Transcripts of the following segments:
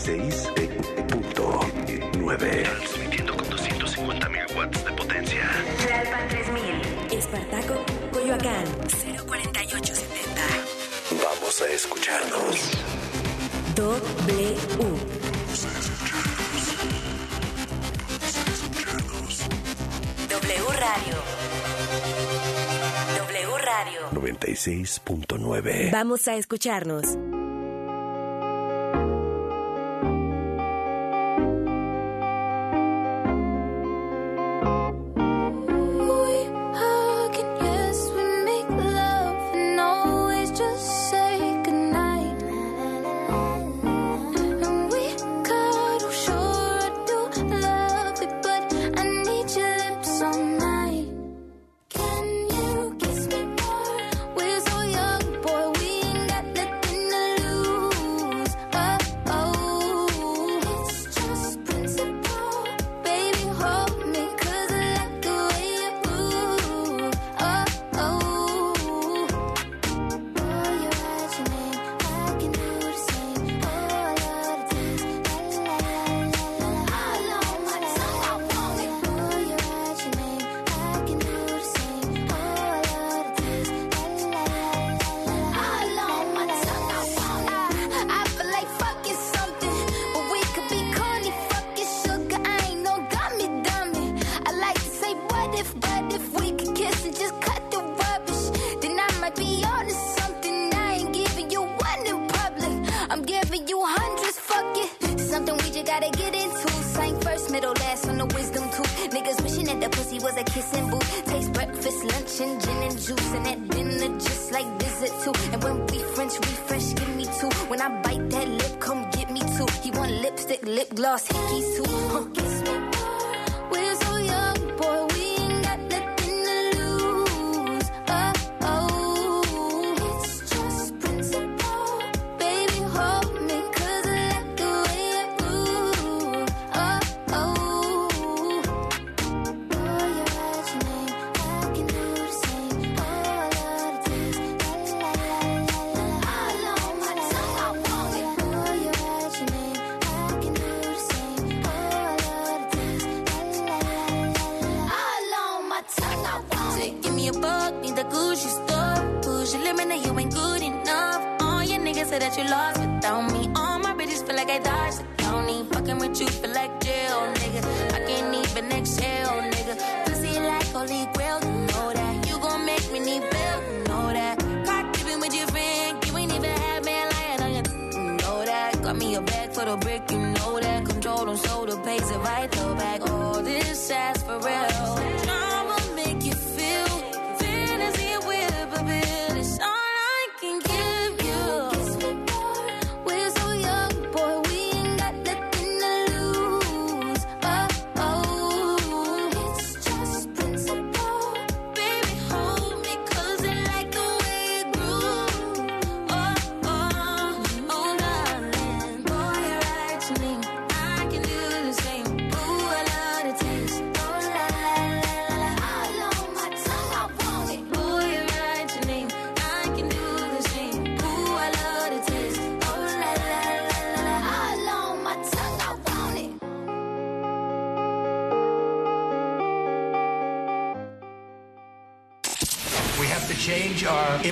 96.9. Transmitiendo con 250.000 watts de potencia. Tlalpan 3000. Espartaco, Coyoacán. 04870. Vamos a escucharnos. W. Vamos a escucharnos. Vamos a escucharnos. W Radio. W Radio. 96.9. Vamos a escucharnos.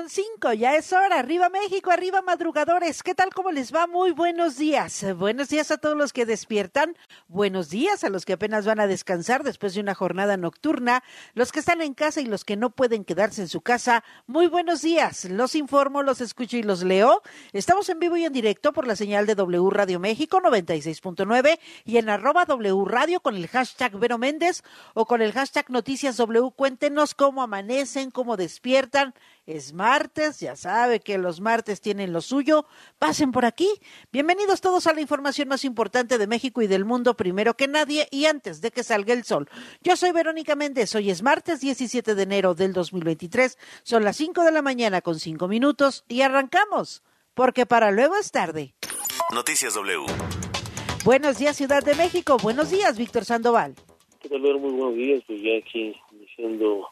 con cinco, ya es hora. Arriba México, arriba madrugadores. ¿Qué tal? ¿Cómo les va? Muy buenos días. Buenos días a todos los que despiertan. Buenos días a los que apenas van a descansar después de una jornada nocturna. Los que están en casa y los que no pueden quedarse en su casa. Muy buenos días. Los informo, los escucho y los leo. Estamos en vivo y en directo por la señal de W Radio México 96.9 y en arroba W Radio con el hashtag Vero Méndez o con el hashtag Noticias W. Cuéntenos cómo amanecen, cómo despiertan es martes, ya sabe que los martes tienen lo suyo. Pasen por aquí. Bienvenidos todos a la información más importante de México y del mundo primero que nadie y antes de que salga el sol. Yo soy Verónica Méndez. Hoy es martes 17 de enero del 2023. Son las 5 de la mañana con 5 minutos y arrancamos, porque para luego es tarde. Noticias W. Buenos días, Ciudad de México. Buenos días, Víctor Sandoval. ¿Qué tal? Muy buenos días. Pues ya aquí iniciando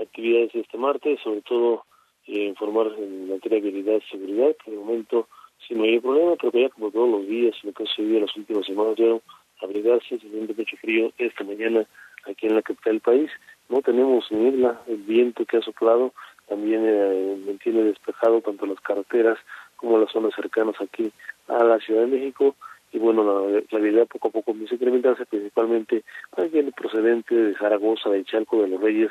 actividades este martes, sobre todo eh, informar en materia de habilidad y seguridad, que de momento sí no problema, pero que ya como todos los días, lo que ha sucedido las últimas semanas, ya abrigarse, se mucho frío esta mañana aquí en la capital del país. No tenemos niebla, el viento que ha soplado también eh, mantiene despejado tanto las carreteras como las zonas cercanas aquí a la Ciudad de México y bueno, la, la habilidad poco a poco empieza a incrementarse, principalmente alguien procedente de Zaragoza, de Chalco de los Reyes,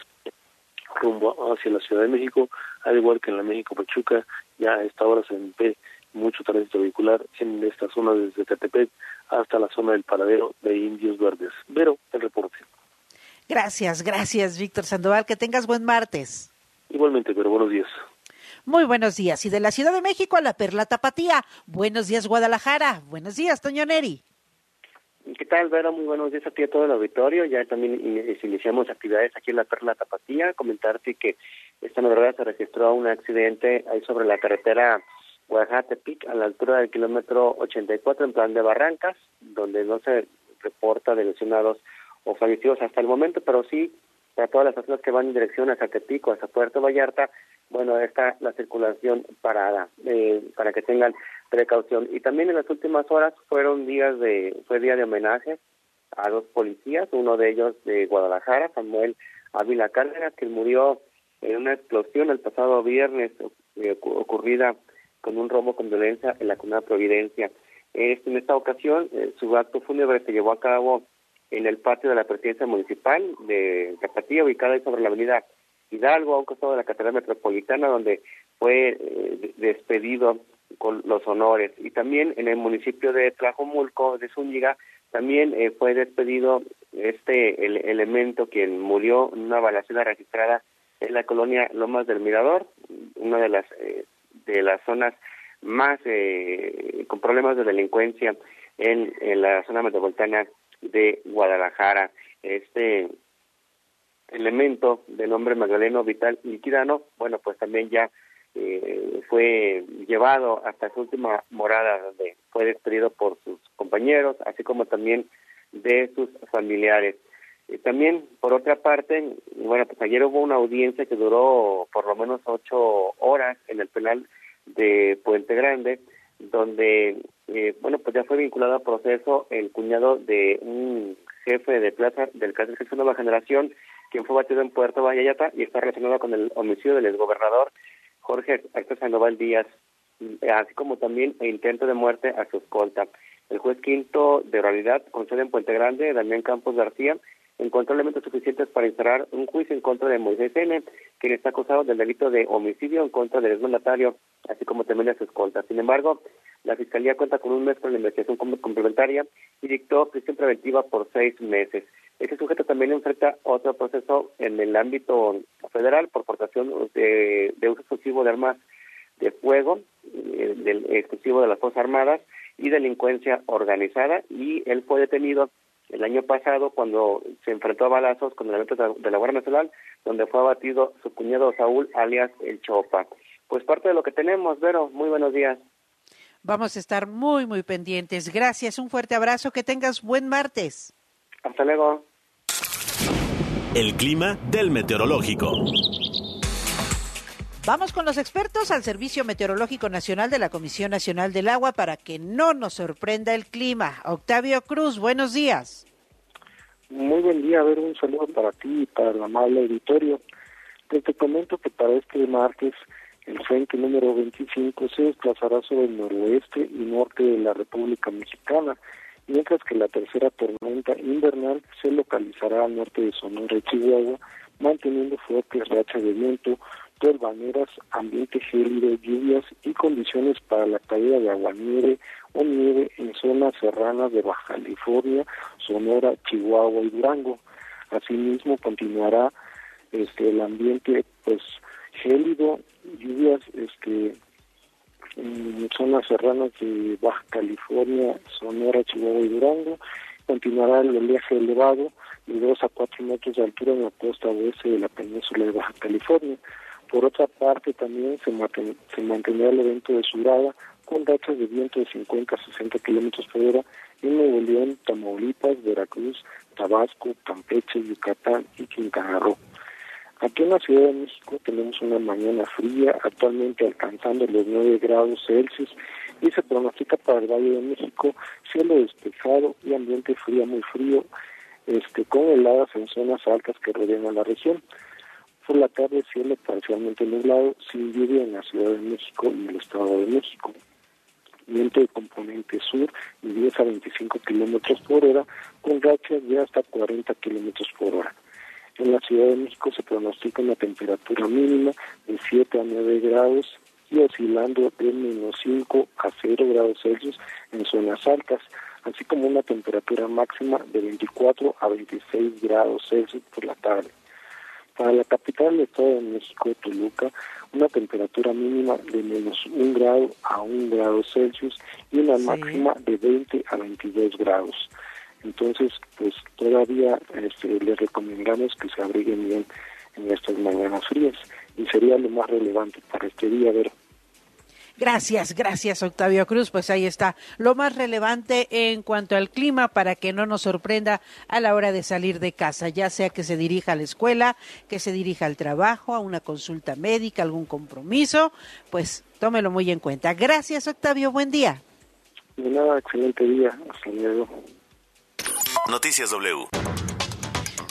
rumbo hacia la Ciudad de México, al igual que en la México Pachuca, ya a esta hora se ve mucho tránsito vehicular en esta zona desde Catepec hasta la zona del paradero de Indios Verdes. Pero el reporte. Gracias, gracias, Víctor Sandoval. Que tengas buen martes. Igualmente, pero buenos días. Muy buenos días. Y de la Ciudad de México a la Perla Tapatía. Buenos días, Guadalajara. Buenos días, Toño Neri. ¿Qué tal, Vera? Muy buenos días a ti y a todo el auditorio. Ya también iniciamos actividades aquí en la Perla Tapatía. Comentarte que esta madrugada se registró un accidente ahí sobre la carretera Oaxaca-Tepic, a la altura del kilómetro 84 en plan de Barrancas, donde no se reporta de lesionados o fallecidos hasta el momento, pero sí para todas las personas que van en dirección hacia Tepic o hacia Puerto Vallarta, bueno, está la circulación parada, eh, para que tengan precaución. Y también en las últimas horas fueron días de, fue día de homenaje a dos policías, uno de ellos de Guadalajara, Samuel Ávila Cárdenas, que murió en una explosión el pasado viernes eh, ocurrida con un robo con violencia en la comunidad Providencia. Este, en esta ocasión, eh, su acto fúnebre se llevó a cabo en el patio de la presidencia municipal de Zapatía, ubicada ahí sobre la avenida Hidalgo, a un costado de la Catedral Metropolitana, donde fue eh, despedido con los honores. Y también en el municipio de Tlajomulco, de Zúñiga, también eh, fue despedido este el, elemento quien murió en una balacera registrada en la colonia Lomas del Mirador, una de las eh, de las zonas más con problemas de delincuencia en, en la zona metropolitana de Guadalajara. Este elemento de nombre Magdaleno Vital Liquidano, bueno, pues también ya eh, fue llevado hasta su última morada, donde fue despedido por sus compañeros, así como también de sus familiares. Y también, por otra parte, bueno, pues ayer hubo una audiencia que duró por lo menos ocho horas en el penal de Puente Grande, donde, eh, bueno, pues ya fue vinculado a proceso el cuñado de un jefe de plaza del caso de Nueva Generación, quien fue batido en Puerto Vallarta y está relacionado con el homicidio del exgobernador Jorge Héctor Sandoval Díaz, así como también el intento de muerte a su escolta. El juez quinto de realidad con sede en Puente Grande, Damián Campos García, encontró elementos suficientes para instalar un juicio en contra de Moisés N., quien está acusado del delito de homicidio en contra del exmandatario, así como también de su escolta. Sin embargo, la Fiscalía cuenta con un mes para la investigación complementaria y dictó prisión preventiva por seis meses. Este sujeto también enfrenta otro proceso en el ámbito federal por portación de, uso exclusivo de armas de fuego, eh, del exclusivo de las Fuerzas Armadas y delincuencia organizada y él fue detenido el año pasado cuando se enfrentó a balazos con elementos de la Guardia Nacional, donde fue abatido su cuñado Saúl, alias El Chopa. Pues parte de lo que tenemos, Vero, muy buenos días. Vamos a estar muy, muy pendientes. Gracias, un fuerte abrazo, que tengas buen martes. Hasta luego. El clima del meteorológico. Vamos con los expertos al Servicio Meteorológico Nacional de la Comisión Nacional del Agua para que no nos sorprenda el clima. Octavio Cruz, buenos días. Muy buen día, a ver, un saludo para ti y para el amable auditorio. Pues te comento que para este martes el frente número 25 se desplazará sobre el noroeste y norte de la República Mexicana, mientras que la tercera tormenta invernal se localizará al norte de Sonora y Chihuahua, manteniendo fuertes rachas de viento, turbaneras, ambiente gélido, lluvias y condiciones para la caída de aguanieve o nieve en zonas serranas de Baja California, Sonora, Chihuahua y Durango. Asimismo continuará este el ambiente pues gélido, lluvias este, en zonas serranas de Baja California, Sonora, Chihuahua y Durango. Continuará el oleaje elevado de 2 a 4 metros de altura en la costa oeste de la península de Baja California. Por otra parte, también se, se mantendrá el evento de surada con rachas de viento de 50 a 60 kilómetros por hora en Nuevo León, Tamaulipas, Veracruz, Tabasco, Campeche, Yucatán y Quintana Roo. Aquí en la Ciudad de México tenemos una mañana fría, actualmente alcanzando los 9 grados Celsius y se pronostica para el Valle de México cielo despejado y ambiente frío, muy frío, este, con heladas en zonas altas que rodean a la región. Por la tarde cielo parcialmente nublado, sin lluvia en la Ciudad de México y el Estado de México. Viento de componente sur de 10 a 25 kilómetros por hora, con rachas de hasta 40 kilómetros por hora. En la Ciudad de México se pronostica una temperatura mínima de 7 a 9 grados y oscilando de menos 5 a 0 grados Celsius en zonas altas, así como una temperatura máxima de 24 a 26 grados Celsius por la tarde. Para la capital del Estado de México, Toluca, una temperatura mínima de menos 1 grado a 1 grado Celsius y una máxima de 20 a 22 grados. Entonces, pues todavía este, les recomendamos que se abriguen bien en estas mañanas frías y sería lo más relevante para este día, ver. Gracias, gracias Octavio Cruz. Pues ahí está lo más relevante en cuanto al clima para que no nos sorprenda a la hora de salir de casa, ya sea que se dirija a la escuela, que se dirija al trabajo, a una consulta médica, algún compromiso, pues tómelo muy en cuenta. Gracias Octavio, buen día. De nada, excelente día. Hasta luego. Noticias W.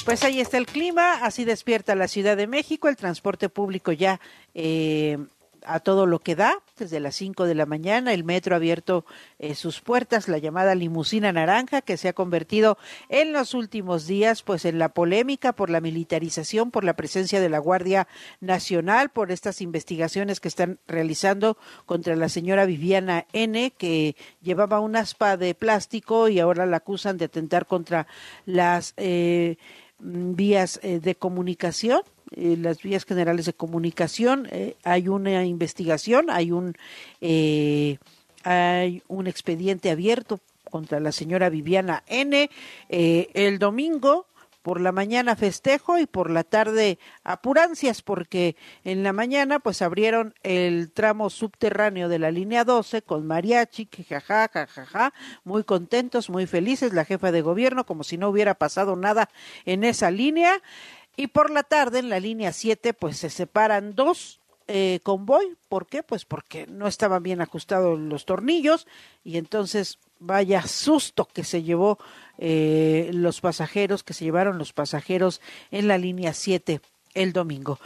Pues ahí está el clima, así despierta la Ciudad de México, el transporte público ya eh, a todo lo que da, desde las 5 de la mañana, el metro ha abierto eh, sus puertas, la llamada limusina naranja, que se ha convertido en los últimos días, pues en la polémica por la militarización, por la presencia de la Guardia Nacional, por estas investigaciones que están realizando contra la señora Viviana N, que llevaba un aspa de plástico y ahora la acusan de atentar contra las eh, vías eh, de comunicación eh, las vías generales de comunicación. Eh, hay una investigación, hay un, eh, hay un expediente abierto contra la señora Viviana N. el domingo por la mañana festejo y por la tarde apurancias porque en la mañana pues abrieron el tramo subterráneo de la línea 12 con mariachi, que jaja, jajaja, muy contentos, muy felices, la jefa de gobierno como si no hubiera pasado nada en esa línea y por la tarde en la línea 7 pues se separan dos eh, convoy. ¿Por qué? Pues porque no estaban bien ajustados los tornillos y entonces vaya susto que se llevó eh, los pasajeros, que se llevaron los pasajeros en la línea 7 el domingo.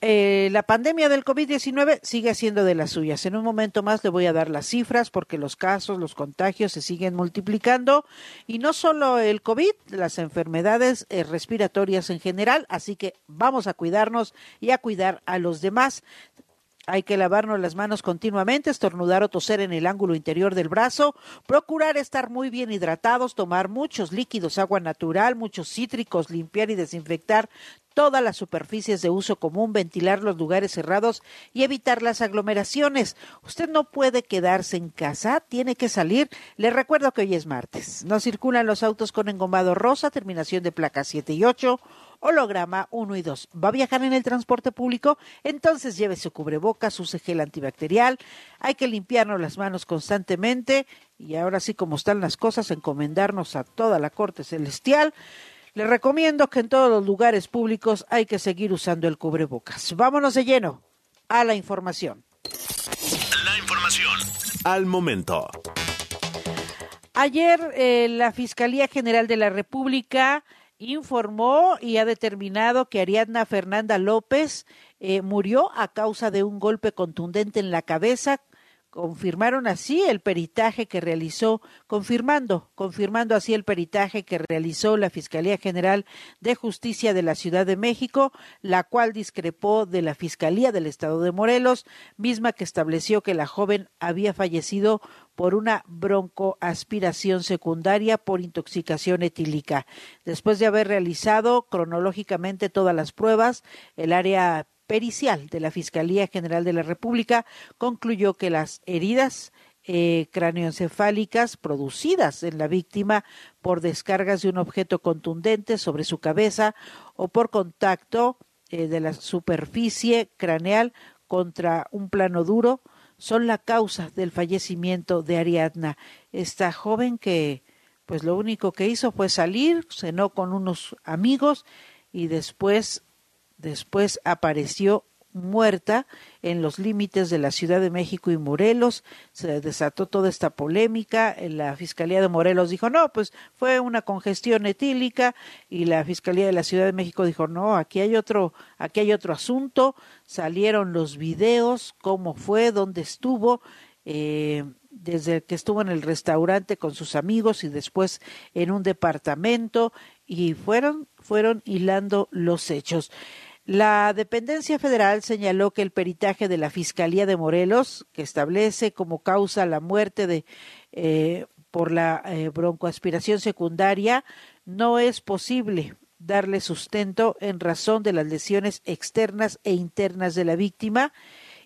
Eh, la pandemia del COVID-19 sigue siendo de las suyas. En un momento más le voy a dar las cifras porque los casos, los contagios se siguen multiplicando y no solo el COVID, las enfermedades eh, respiratorias en general. Así que vamos a cuidarnos y a cuidar a los demás. Hay que lavarnos las manos continuamente, estornudar o toser en el ángulo interior del brazo, procurar estar muy bien hidratados, tomar muchos líquidos, agua natural, muchos cítricos, limpiar y desinfectar todas las superficies de uso común, ventilar los lugares cerrados y evitar las aglomeraciones. Usted no puede quedarse en casa, tiene que salir. Le recuerdo que hoy es martes. No circulan los autos con engomado rosa, terminación de placas 7 y 8 holograma 1 y 2. ¿Va a viajar en el transporte público? Entonces lleve su cubrebocas, use gel antibacterial. Hay que limpiarnos las manos constantemente y ahora sí como están las cosas, encomendarnos a toda la corte celestial. Le recomiendo que en todos los lugares públicos hay que seguir usando el cubrebocas. Vámonos de lleno a la información. La información al momento. Ayer eh, la Fiscalía General de la República informó y ha determinado que Ariadna Fernanda López eh, murió a causa de un golpe contundente en la cabeza confirmaron así el peritaje que realizó, confirmando, confirmando así el peritaje que realizó la Fiscalía General de Justicia de la Ciudad de México, la cual discrepó de la Fiscalía del Estado de Morelos, misma que estableció que la joven había fallecido por una broncoaspiración secundaria por intoxicación etílica. Después de haber realizado cronológicamente todas las pruebas, el área pericial de la Fiscalía General de la República concluyó que las heridas eh, cráneoencefálicas producidas en la víctima por descargas de un objeto contundente sobre su cabeza o por contacto eh, de la superficie craneal contra un plano duro son la causa del fallecimiento de Ariadna, esta joven que pues lo único que hizo fue salir, cenó con unos amigos y después después apareció muerta en los límites de la Ciudad de México y Morelos. Se desató toda esta polémica. La Fiscalía de Morelos dijo, no, pues fue una congestión etílica y la Fiscalía de la Ciudad de México dijo, no, aquí hay otro, aquí hay otro asunto. Salieron los videos, cómo fue, dónde estuvo. Eh, desde que estuvo en el restaurante con sus amigos y después en un departamento y fueron fueron hilando los hechos. La dependencia federal señaló que el peritaje de la Fiscalía de Morelos, que establece como causa la muerte de eh, por la eh, broncoaspiración secundaria, no es posible darle sustento en razón de las lesiones externas e internas de la víctima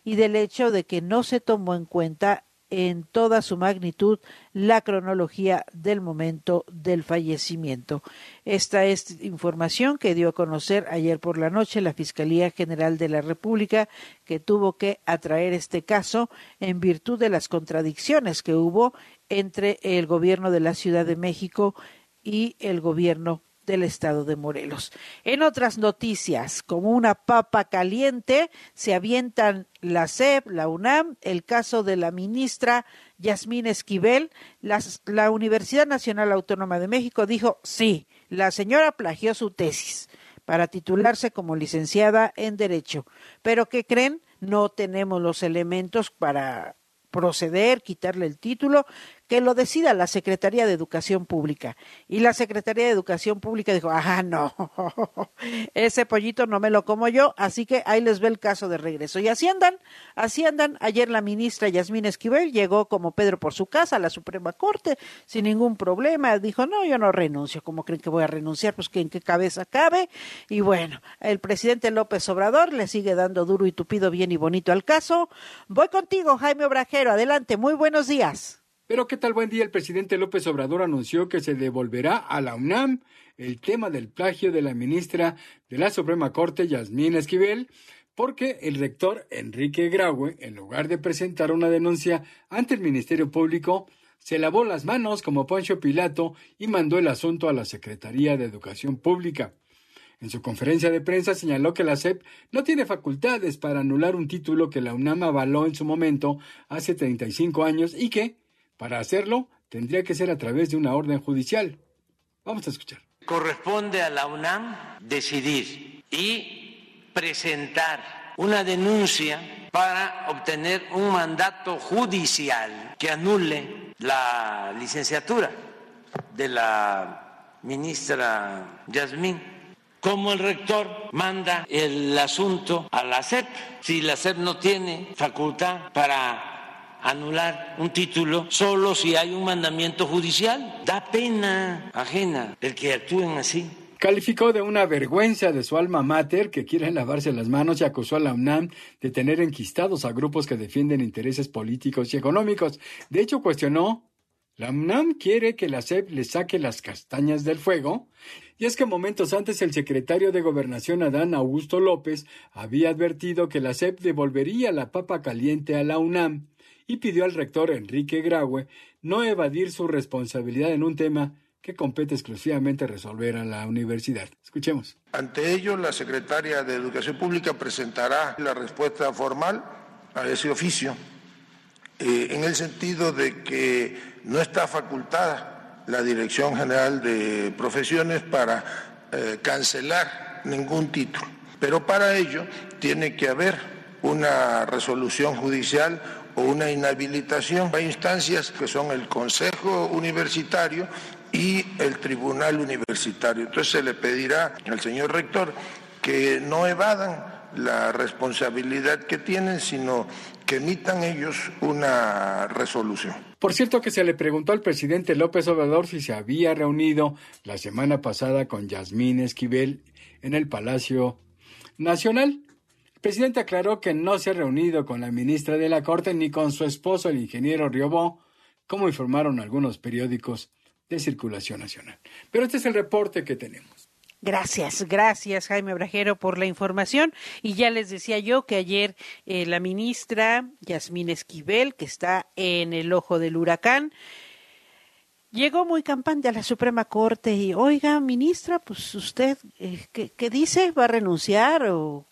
y del hecho de que no se tomó en cuenta en toda su magnitud la cronología del momento del fallecimiento. Esta es información que dio a conocer ayer por la noche la Fiscalía General de la República, que tuvo que atraer este caso en virtud de las contradicciones que hubo entre el gobierno de la Ciudad de México y el gobierno del estado de Morelos. En otras noticias, como una papa caliente, se avientan la SEP, la UNAM, el caso de la ministra Yasmín Esquivel. la Universidad Nacional Autónoma de México dijo, sí, la señora plagió su tesis para titularse como licenciada en Derecho. Pero ¿qué creen? No tenemos los elementos para proceder, quitarle el título que lo decida la Secretaría de Educación Pública. Y la Secretaría de Educación Pública dijo, ah, no, ese pollito no me lo como yo, así que ahí les ve el caso de regreso. Y así andan, así andan. Ayer la ministra Yasmín Esquivel llegó como Pedro por su casa a la Suprema Corte sin ningún problema. Dijo, no, yo no renuncio. ¿Cómo creen que voy a renunciar? Pues que en qué cabeza cabe. Y bueno, el presidente López Obrador le sigue dando duro y tupido bien y bonito al caso. Voy contigo, Jaime Obrajero. Adelante, muy buenos días. Pero qué tal buen día, el presidente López Obrador anunció que se devolverá a la UNAM el tema del plagio de la ministra de la Suprema Corte, Yasmín Esquivel, porque el rector Enrique Graue, en lugar de presentar una denuncia ante el Ministerio Público, se lavó las manos como Poncho Pilato y mandó el asunto a la Secretaría de Educación Pública. En su conferencia de prensa señaló que la SEP no tiene facultades para anular un título que la UNAM avaló en su momento hace 35 años y que, para hacerlo, tendría que ser a través de una orden judicial. Vamos a escuchar. Corresponde a la UNAM decidir y presentar una denuncia para obtener un mandato judicial que anule la licenciatura de la ministra Yasmín. Como el rector manda el asunto a la SEP, si la SEP no tiene facultad para anular un título solo si hay un mandamiento judicial. Da pena ajena el que actúen así. Calificó de una vergüenza de su alma mater que quieren lavarse las manos y acusó a la UNAM de tener enquistados a grupos que defienden intereses políticos y económicos. De hecho, cuestionó la UNAM quiere que la SEP le saque las castañas del fuego, y es que momentos antes el secretario de Gobernación Adán Augusto López había advertido que la SEP devolvería la papa caliente a la UNAM y pidió al rector Enrique Graue no evadir su responsabilidad en un tema que compete exclusivamente resolver a la universidad. Escuchemos. Ante ello, la secretaria de Educación Pública presentará la respuesta formal a ese oficio, eh, en el sentido de que no está facultada la Dirección General de Profesiones para eh, cancelar ningún título, pero para ello tiene que haber una resolución judicial o una inhabilitación. Hay instancias que son el Consejo Universitario y el Tribunal Universitario. Entonces se le pedirá al señor rector que no evadan la responsabilidad que tienen, sino que emitan ellos una resolución. Por cierto que se le preguntó al presidente López Obrador si se había reunido la semana pasada con Yasmín Esquivel en el Palacio Nacional presidente aclaró que no se ha reunido con la ministra de la Corte ni con su esposo, el ingeniero Riobó, como informaron algunos periódicos de circulación nacional. Pero este es el reporte que tenemos. Gracias, gracias Jaime Brajero por la información. Y ya les decía yo que ayer eh, la ministra Yasmín Esquivel, que está en el ojo del huracán, llegó muy campante a la Suprema Corte y, oiga, ministra, pues usted, eh, ¿qué, ¿qué, dice? ¿Va a renunciar o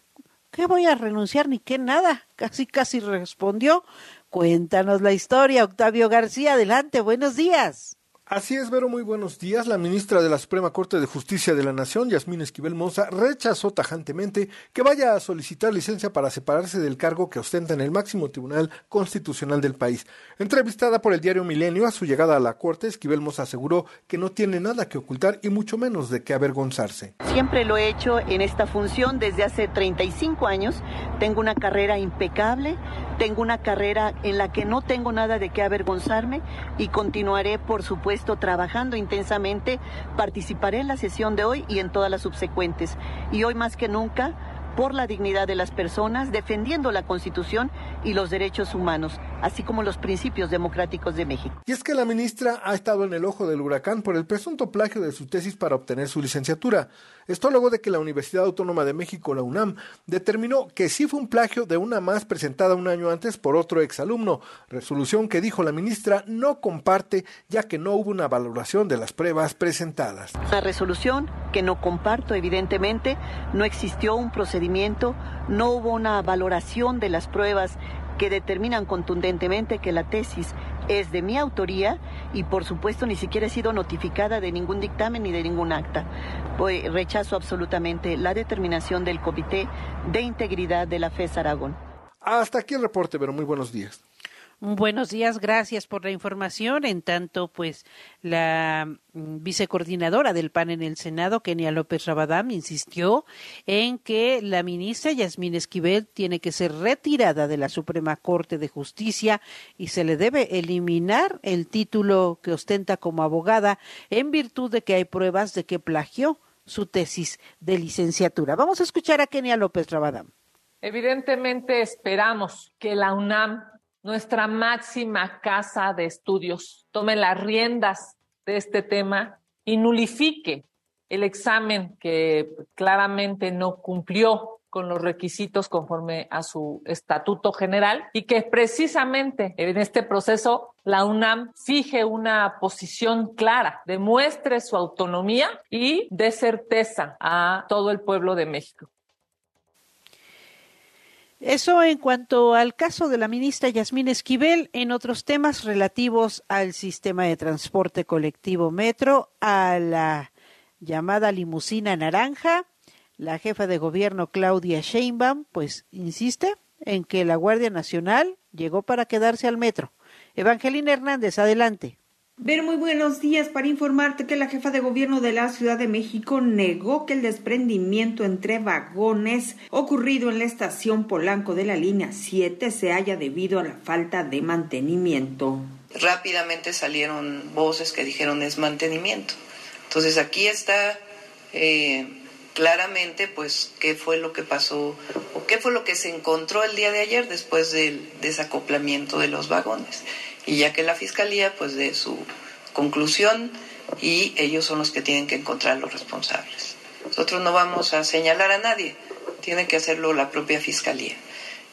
qué voy a renunciar ni qué nada? Casi, casi respondió. Cuéntanos la historia, Octavio García. Adelante, buenos días. Así es, Vero, muy buenos días. La ministra de la Suprema Corte de Justicia de la Nación, Yasmín Esquivel Moza, rechazó tajantemente que vaya a solicitar licencia para separarse del cargo que ostenta en el máximo tribunal constitucional del país. Entrevistada por el diario Milenio a su llegada a la Corte, Esquivel Moza aseguró que no tiene nada que ocultar y mucho menos de qué avergonzarse. Siempre lo he hecho en esta función desde hace 35 años. Tengo una carrera impecable, tengo una carrera en la que no tengo nada de qué avergonzarme y continuaré, por supuesto, trabajando intensamente, participaré en la sesión de hoy y en todas las subsecuentes. Y hoy más que nunca, por la dignidad de las personas, defendiendo la Constitución y los derechos humanos, así como los principios democráticos de México. Y es que la ministra ha estado en el ojo del huracán por el presunto plagio de su tesis para obtener su licenciatura. Esto luego de que la Universidad Autónoma de México, la UNAM, determinó que sí fue un plagio de una más presentada un año antes por otro exalumno, resolución que dijo la ministra no comparte ya que no hubo una valoración de las pruebas presentadas. Una resolución que no comparto, evidentemente, no existió un procedimiento, no hubo una valoración de las pruebas que determinan contundentemente que la tesis es de mi autoría y por supuesto ni siquiera he sido notificada de ningún dictamen ni de ningún acta. Rechazo absolutamente la determinación del Comité de Integridad de la FES Aragón. Hasta aquí el reporte, pero muy buenos días. Buenos días, gracias por la información. En tanto, pues la vicecoordinadora del PAN en el Senado, Kenia López Rabadam, insistió en que la ministra Yasmín Esquivel tiene que ser retirada de la Suprema Corte de Justicia y se le debe eliminar el título que ostenta como abogada en virtud de que hay pruebas de que plagió su tesis de licenciatura. Vamos a escuchar a Kenia López Rabadam. Evidentemente esperamos que la UNAM nuestra máxima casa de estudios tome las riendas de este tema y nulifique el examen que claramente no cumplió con los requisitos conforme a su estatuto general y que precisamente en este proceso la UNAM fije una posición clara, demuestre su autonomía y dé certeza a todo el pueblo de México. Eso en cuanto al caso de la ministra Yasmín Esquivel, en otros temas relativos al sistema de transporte colectivo metro, a la llamada limusina naranja, la jefa de gobierno Claudia Sheinbaum, pues insiste en que la Guardia Nacional llegó para quedarse al metro. Evangelina Hernández, adelante. Ver, muy buenos días para informarte que la jefa de gobierno de la Ciudad de México negó que el desprendimiento entre vagones ocurrido en la estación Polanco de la línea 7 se haya debido a la falta de mantenimiento. Rápidamente salieron voces que dijeron es mantenimiento. Entonces aquí está eh, claramente pues qué fue lo que pasó o qué fue lo que se encontró el día de ayer después del desacoplamiento de los vagones y ya que la fiscalía pues de su conclusión y ellos son los que tienen que encontrar los responsables. Nosotros no vamos a señalar a nadie, tiene que hacerlo la propia fiscalía.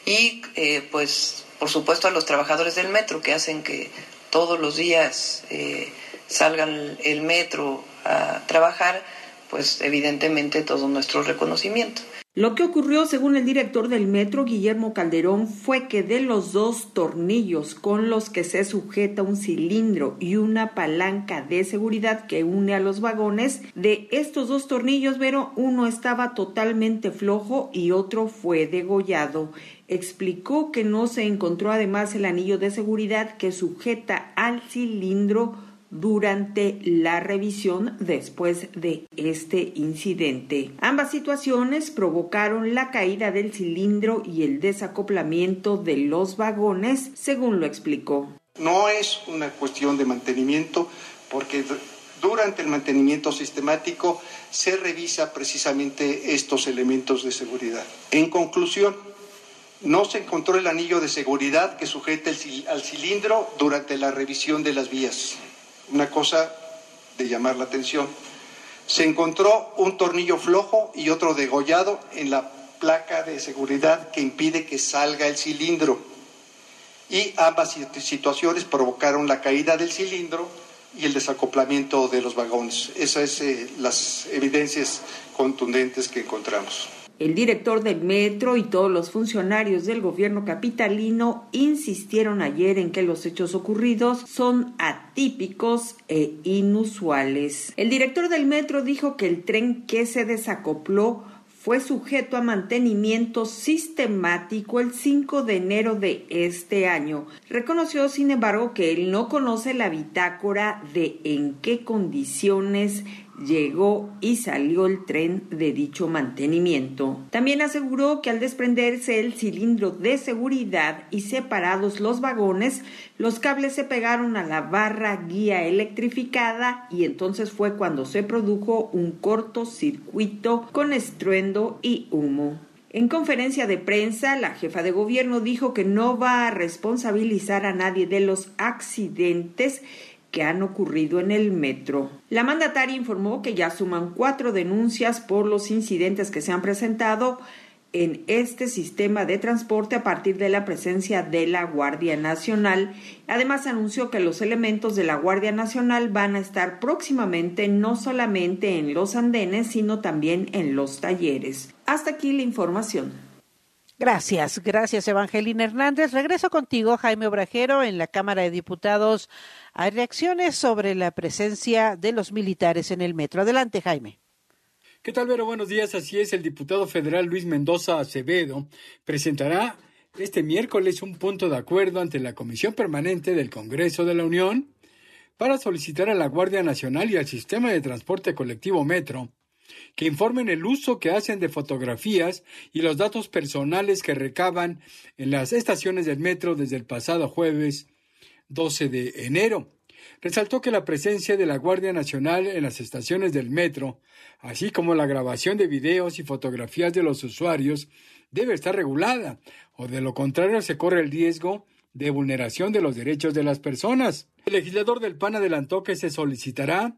Y eh, pues por supuesto a los trabajadores del metro que hacen que todos los días eh, salgan el metro a trabajar, pues evidentemente todo nuestro reconocimiento. Lo que ocurrió, según el director del metro, Guillermo Calderón, fue que de los dos tornillos con los que se sujeta un cilindro y una palanca de seguridad que une a los vagones, de estos dos tornillos, Vero, uno estaba totalmente flojo y otro fue degollado. Explicó que no se encontró además el anillo de seguridad que sujeta al cilindro durante la revisión después de este incidente. Ambas situaciones provocaron la caída del cilindro y el desacoplamiento de los vagones, según lo explicó. No es una cuestión de mantenimiento porque durante el mantenimiento sistemático se revisa precisamente estos elementos de seguridad. En conclusión, No se encontró el anillo de seguridad que sujeta al cilindro durante la revisión de las vías. Una cosa de llamar la atención. Se encontró un tornillo flojo y otro degollado en la placa de seguridad que impide que salga el cilindro. Y ambas situaciones provocaron la caída del cilindro y el desacoplamiento de los vagones. Esas son eh, las evidencias contundentes que encontramos. El director del metro y todos los funcionarios del gobierno capitalino insistieron ayer en que los hechos ocurridos son atípicos e inusuales. El director del metro dijo que el tren que se desacopló fue sujeto a mantenimiento sistemático el 5 de enero de este año. Reconoció, sin embargo, que él no conoce la bitácora de en qué condiciones llegó y salió el tren de dicho mantenimiento. También aseguró que al desprenderse el cilindro de seguridad y separados los vagones, los cables se pegaron a la barra guía electrificada y entonces fue cuando se produjo un cortocircuito con estruendo y humo. En conferencia de prensa, la jefa de gobierno dijo que no va a responsabilizar a nadie de los accidentes que han ocurrido en el metro. La mandataria informó que ya suman cuatro denuncias por los incidentes que se han presentado en este sistema de transporte a partir de la presencia de la Guardia Nacional. Además anunció que los elementos de la Guardia Nacional van a estar próximamente no solamente en los andenes, sino también en los talleres. Hasta aquí la información. Gracias, gracias Evangelina Hernández. Regreso contigo, Jaime Obrajero, en la Cámara de Diputados. Hay reacciones sobre la presencia de los militares en el metro. Adelante, Jaime. ¿Qué tal, Vero? Buenos días. Así es, el diputado federal Luis Mendoza Acevedo presentará este miércoles un punto de acuerdo ante la Comisión Permanente del Congreso de la Unión para solicitar a la Guardia Nacional y al Sistema de Transporte Colectivo Metro que informen el uso que hacen de fotografías y los datos personales que recaban en las estaciones del metro desde el pasado jueves 12 de enero. Resaltó que la presencia de la Guardia Nacional en las estaciones del metro, así como la grabación de videos y fotografías de los usuarios, debe estar regulada, o de lo contrario se corre el riesgo de vulneración de los derechos de las personas. El legislador del PAN adelantó que se solicitará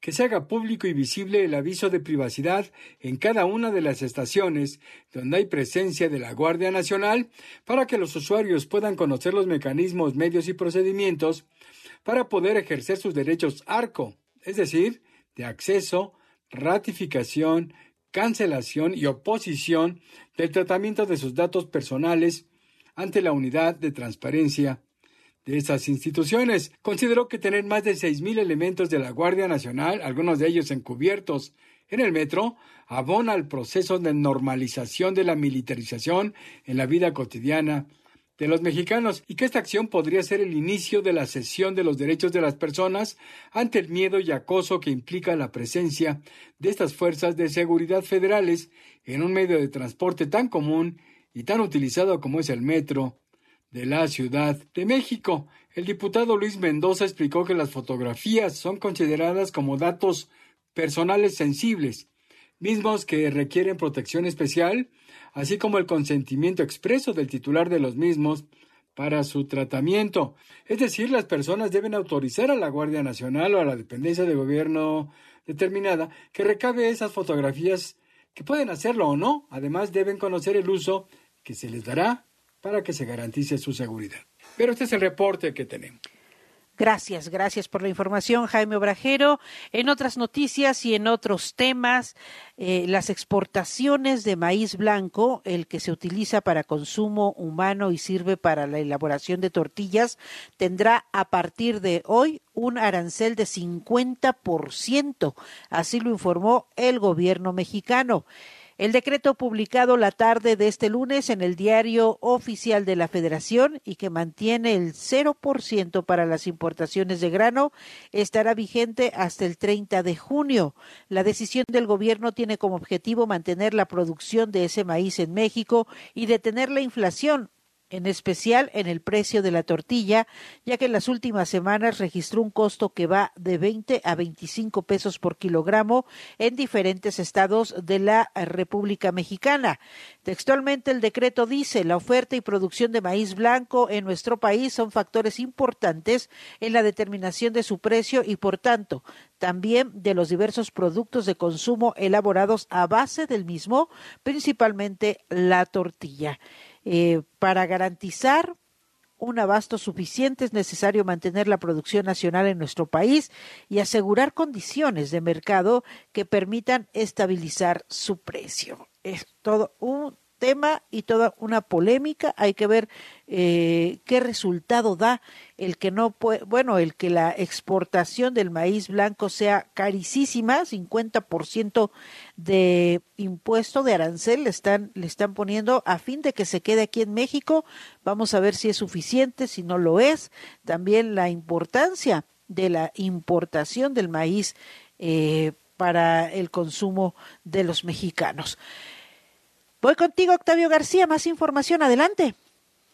que se haga público y visible el aviso de privacidad en cada una de las estaciones donde hay presencia de la Guardia Nacional para que los usuarios puedan conocer los mecanismos, medios y procedimientos para poder ejercer sus derechos ARCO, es decir, de acceso, ratificación, cancelación y oposición del tratamiento de sus datos personales ante la unidad de transparencia de esas instituciones. Consideró que tener más de 6.000 elementos de la Guardia Nacional, algunos de ellos encubiertos en el metro, abona al proceso de normalización de la militarización en la vida cotidiana de los mexicanos y que esta acción podría ser el inicio de la cesión de los derechos de las personas ante el miedo y acoso que implica la presencia de estas fuerzas de seguridad federales en un medio de transporte tan común y tan utilizado como es el metro de la Ciudad de México. El diputado Luis Mendoza explicó que las fotografías son consideradas como datos personales sensibles, mismos que requieren protección especial, así como el consentimiento expreso del titular de los mismos para su tratamiento. Es decir, las personas deben autorizar a la Guardia Nacional o a la dependencia de gobierno determinada que recabe esas fotografías que pueden hacerlo o no. Además, deben conocer el uso que se les dará para que se garantice su seguridad. Pero este es el reporte que tenemos. Gracias, gracias por la información, Jaime Obrajero. En otras noticias y en otros temas, eh, las exportaciones de maíz blanco, el que se utiliza para consumo humano y sirve para la elaboración de tortillas, tendrá a partir de hoy un arancel de 50%. Así lo informó el gobierno mexicano. El decreto publicado la tarde de este lunes en el diario oficial de la Federación y que mantiene el 0% para las importaciones de grano estará vigente hasta el 30 de junio. La decisión del gobierno tiene como objetivo mantener la producción de ese maíz en México y detener la inflación en especial en el precio de la tortilla, ya que en las últimas semanas registró un costo que va de 20 a 25 pesos por kilogramo en diferentes estados de la República Mexicana. Textualmente el decreto dice, la oferta y producción de maíz blanco en nuestro país son factores importantes en la determinación de su precio y, por tanto, también de los diversos productos de consumo elaborados a base del mismo, principalmente la tortilla. Eh, para garantizar un abasto suficiente es necesario mantener la producción nacional en nuestro país y asegurar condiciones de mercado que permitan estabilizar su precio. Es todo un tema y toda una polémica. Hay que ver eh, qué resultado da el que no puede, bueno, el que la exportación del maíz blanco sea carísima, 50% de impuesto de arancel le están, le están poniendo a fin de que se quede aquí en México. Vamos a ver si es suficiente, si no lo es. También la importancia de la importación del maíz eh, para el consumo de los mexicanos. Voy contigo, Octavio García. Más información, adelante.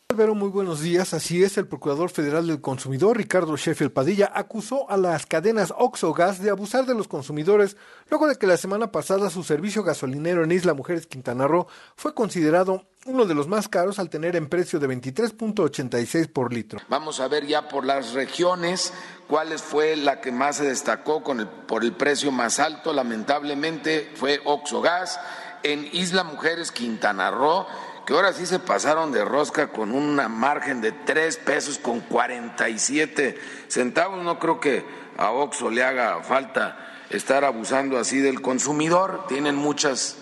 Alvaro, muy buenos días. Así es, el Procurador Federal del Consumidor, Ricardo Sheffield Padilla, acusó a las cadenas Oxogas de abusar de los consumidores luego de que la semana pasada su servicio gasolinero en Isla Mujeres Quintana Roo fue considerado uno de los más caros al tener en precio de 23.86 por litro. Vamos a ver ya por las regiones cuál fue la que más se destacó con el, por el precio más alto. Lamentablemente fue Oxogas en Isla Mujeres Quintana Roo, que ahora sí se pasaron de rosca con una margen de 3 pesos con 47 centavos. No creo que a Oxo le haga falta estar abusando así del consumidor. Tienen muchas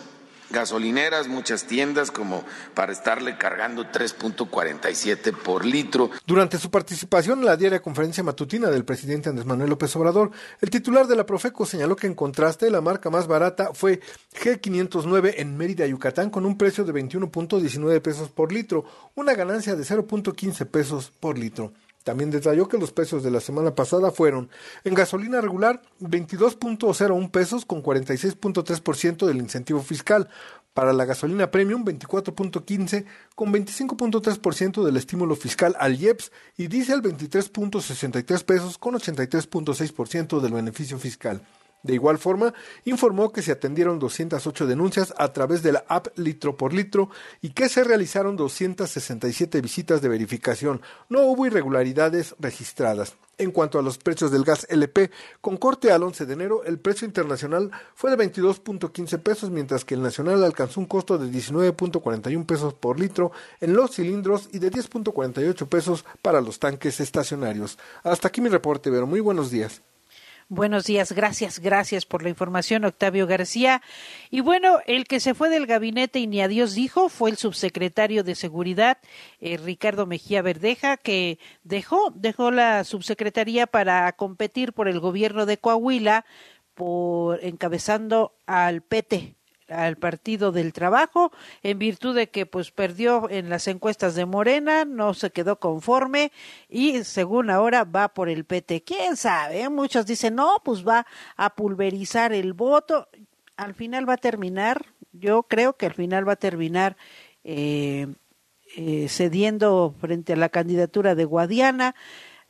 gasolineras, muchas tiendas como para estarle cargando 3.47 por litro. Durante su participación en la diaria conferencia matutina del presidente Andrés Manuel López Obrador, el titular de la Profeco señaló que en contraste la marca más barata fue G509 en Mérida, Yucatán, con un precio de 21.19 pesos por litro, una ganancia de 0.15 pesos por litro. También detalló que los precios de la semana pasada fueron en gasolina regular 22.01 pesos con 46.3% del incentivo fiscal, para la gasolina premium 24.15 con 25.3% del estímulo fiscal al IEPS y diésel 23.63 pesos con 83.6% del beneficio fiscal. De igual forma, informó que se atendieron 208 denuncias a través de la app Litro por Litro y que se realizaron 267 visitas de verificación. No hubo irregularidades registradas. En cuanto a los precios del gas LP, con corte al 11 de enero, el precio internacional fue de 22.15 pesos, mientras que el nacional alcanzó un costo de 19.41 pesos por litro en los cilindros y de 10.48 pesos para los tanques estacionarios. Hasta aquí mi reporte, pero muy buenos días. Buenos días, gracias, gracias por la información, Octavio García. Y bueno, el que se fue del gabinete y ni a Dios dijo fue el subsecretario de Seguridad, eh, Ricardo Mejía Verdeja, que dejó, dejó la subsecretaría para competir por el gobierno de Coahuila, por encabezando al PT, al Partido del Trabajo en virtud de que pues perdió en las encuestas de Morena, no se quedó conforme y según ahora va por el PT. ¿Quién sabe? Muchos dicen, "No, pues va a pulverizar el voto." Al final va a terminar, yo creo que al final va a terminar eh, eh, cediendo frente a la candidatura de Guadiana.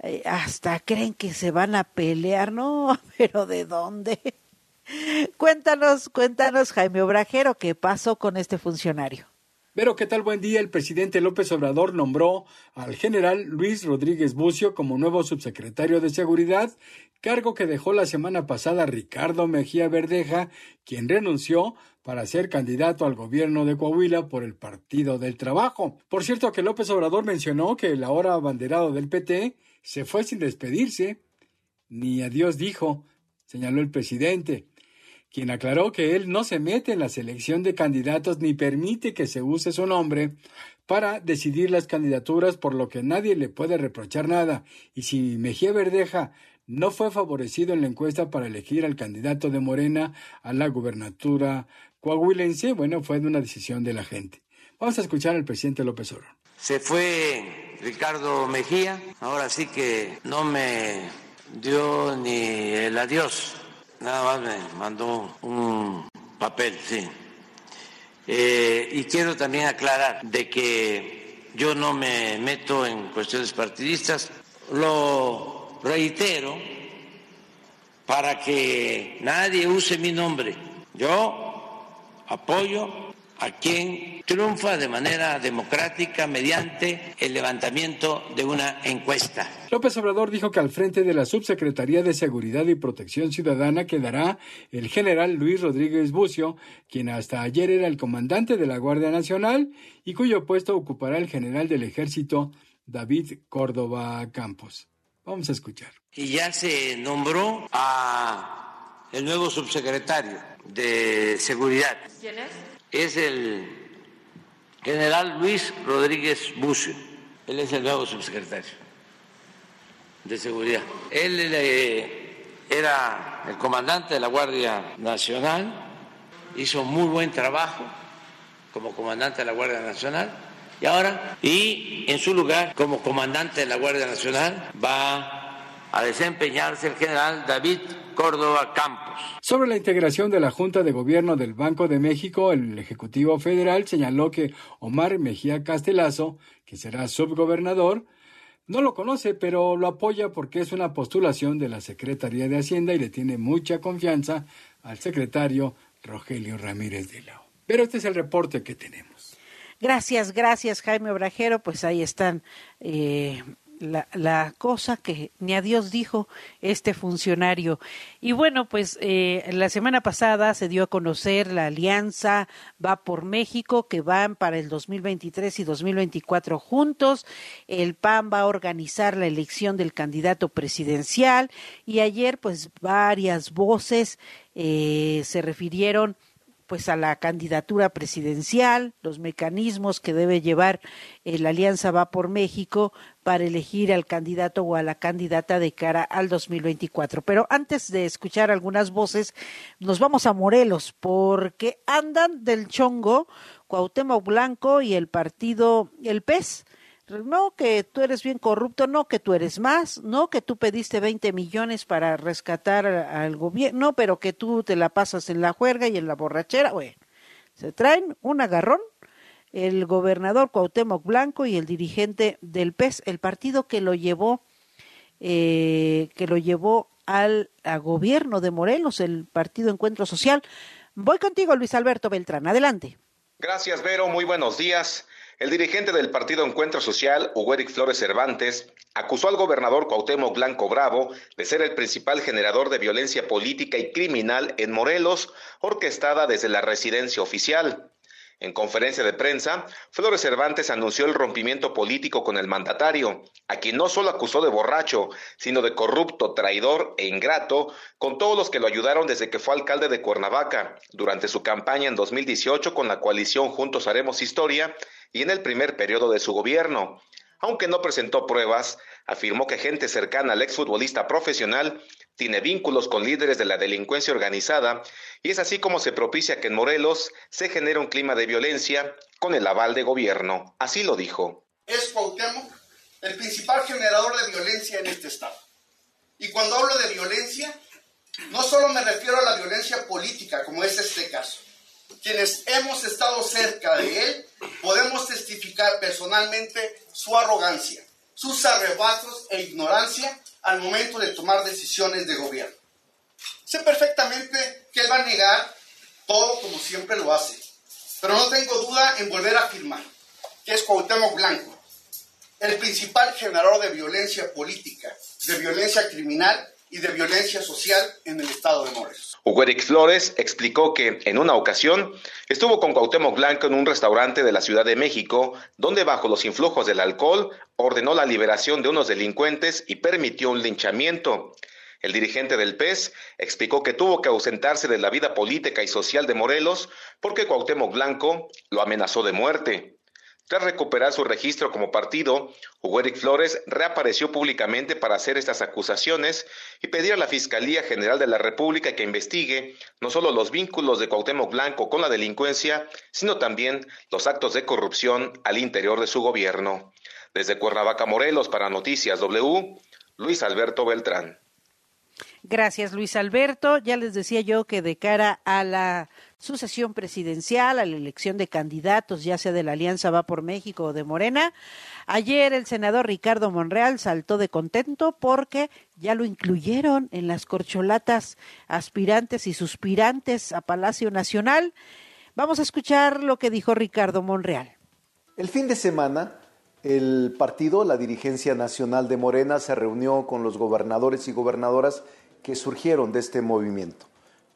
Eh, hasta creen que se van a pelear, no, pero ¿de dónde? Cuéntanos, cuéntanos, Jaime Obrajero, ¿qué pasó con este funcionario? Pero qué tal buen día, el presidente López Obrador nombró al general Luis Rodríguez Bucio como nuevo subsecretario de Seguridad, cargo que dejó la semana pasada Ricardo Mejía Verdeja, quien renunció para ser candidato al gobierno de Coahuila por el Partido del Trabajo. Por cierto que López Obrador mencionó que el ahora abanderado del PT se fue sin despedirse. Ni adiós dijo, señaló el presidente quien aclaró que él no se mete en la selección de candidatos ni permite que se use su nombre para decidir las candidaturas, por lo que nadie le puede reprochar nada. Y si Mejía Verdeja no fue favorecido en la encuesta para elegir al candidato de Morena a la gubernatura coahuilense, bueno, fue de una decisión de la gente. Vamos a escuchar al presidente López Obrador. Se fue Ricardo Mejía, ahora sí que no me dio ni el adiós Nada más me mandó un papel, sí. Eh, y quiero también aclarar de que yo no me meto en cuestiones partidistas, lo reitero para que nadie use mi nombre. Yo apoyo a quien triunfa de manera democrática mediante el levantamiento de una encuesta. López Obrador dijo que al frente de la Subsecretaría de Seguridad y Protección Ciudadana quedará el general Luis Rodríguez Bucio, quien hasta ayer era el comandante de la Guardia Nacional y cuyo puesto ocupará el general del Ejército David Córdoba Campos. Vamos a escuchar. Y ya se nombró a el nuevo subsecretario de Seguridad. ¿Quién es? Es el general Luis Rodríguez Bucio. Él es el nuevo subsecretario de Seguridad. Él eh, era el comandante de la Guardia Nacional, hizo muy buen trabajo como comandante de la Guardia Nacional y ahora, y en su lugar, como comandante de la Guardia Nacional, va a desempeñarse el general David Córdoba Campos. Sobre la integración de la Junta de Gobierno del Banco de México, el Ejecutivo Federal señaló que Omar Mejía Castelazo, que será subgobernador, no lo conoce, pero lo apoya porque es una postulación de la Secretaría de Hacienda y le tiene mucha confianza al secretario Rogelio Ramírez de Lao. Pero este es el reporte que tenemos. Gracias, gracias Jaime Obrajero. Pues ahí están eh, la, la, cosa que ni a Dios dijo este funcionario. Y bueno, pues eh, la semana pasada se dio a conocer la alianza Va por México, que van para el 2023 y 2024 juntos. El PAN va a organizar la elección del candidato presidencial y ayer pues varias voces eh, se refirieron pues a la candidatura presidencial, los mecanismos que debe llevar eh, la Alianza Va por México para elegir al candidato o a la candidata de cara al 2024. Pero antes de escuchar algunas voces, nos vamos a Morelos porque andan del chongo Cuauhtémoc Blanco y el partido El PES no que tú eres bien corrupto, no que tú eres más, no que tú pediste 20 millones para rescatar al gobierno, no, pero que tú te la pasas en la juerga y en la borrachera, bueno, se traen un agarrón el gobernador Cuauhtémoc Blanco y el dirigente del PES, el partido que lo llevó, eh, que lo llevó al gobierno de Morelos, el Partido Encuentro Social. Voy contigo, Luis Alberto Beltrán. Adelante. Gracias, Vero. Muy buenos días. El dirigente del Partido Encuentro Social, Hugo Flores Cervantes, acusó al gobernador Cuauhtémoc Blanco Bravo de ser el principal generador de violencia política y criminal en Morelos, orquestada desde la residencia oficial. En conferencia de prensa, Flores Cervantes anunció el rompimiento político con el mandatario, a quien no solo acusó de borracho, sino de corrupto, traidor e ingrato con todos los que lo ayudaron desde que fue alcalde de Cuernavaca, durante su campaña en 2018 con la coalición Juntos Haremos Historia y en el primer periodo de su gobierno. Aunque no presentó pruebas, afirmó que gente cercana al exfutbolista profesional tiene vínculos con líderes de la delincuencia organizada y es así como se propicia que en Morelos se genere un clima de violencia con el aval de gobierno. Así lo dijo. Es Cuauhtémoc el principal generador de violencia en este estado. Y cuando hablo de violencia, no solo me refiero a la violencia política, como es este caso. Quienes hemos estado cerca de él podemos testificar personalmente su arrogancia, sus arrebatos e ignorancia al momento de tomar decisiones de gobierno. Sé perfectamente que él va a negar todo como siempre lo hace, pero no tengo duda en volver a afirmar que es Cuauhtémoc Blanco, el principal generador de violencia política, de violencia criminal y de violencia social en el estado de Morelos. Hugo Flores explicó que en una ocasión estuvo con Cuauhtémoc Blanco en un restaurante de la Ciudad de México, donde bajo los influjos del alcohol ordenó la liberación de unos delincuentes y permitió un linchamiento. El dirigente del PES explicó que tuvo que ausentarse de la vida política y social de Morelos porque Cuauhtémoc Blanco lo amenazó de muerte. Tras recuperar su registro como partido, Hugo Flores reapareció públicamente para hacer estas acusaciones y pedir a la Fiscalía General de la República que investigue no solo los vínculos de Cuauhtémoc Blanco con la delincuencia, sino también los actos de corrupción al interior de su gobierno. Desde Cuernavaca, Morelos, para Noticias W, Luis Alberto Beltrán. Gracias, Luis Alberto. Ya les decía yo que de cara a la sucesión presidencial, a la elección de candidatos, ya sea de la Alianza Va por México o de Morena, ayer el senador Ricardo Monreal saltó de contento porque ya lo incluyeron en las corcholatas aspirantes y suspirantes a Palacio Nacional. Vamos a escuchar lo que dijo Ricardo Monreal. El fin de semana, el partido, la dirigencia nacional de Morena, se reunió con los gobernadores y gobernadoras que surgieron de este movimiento.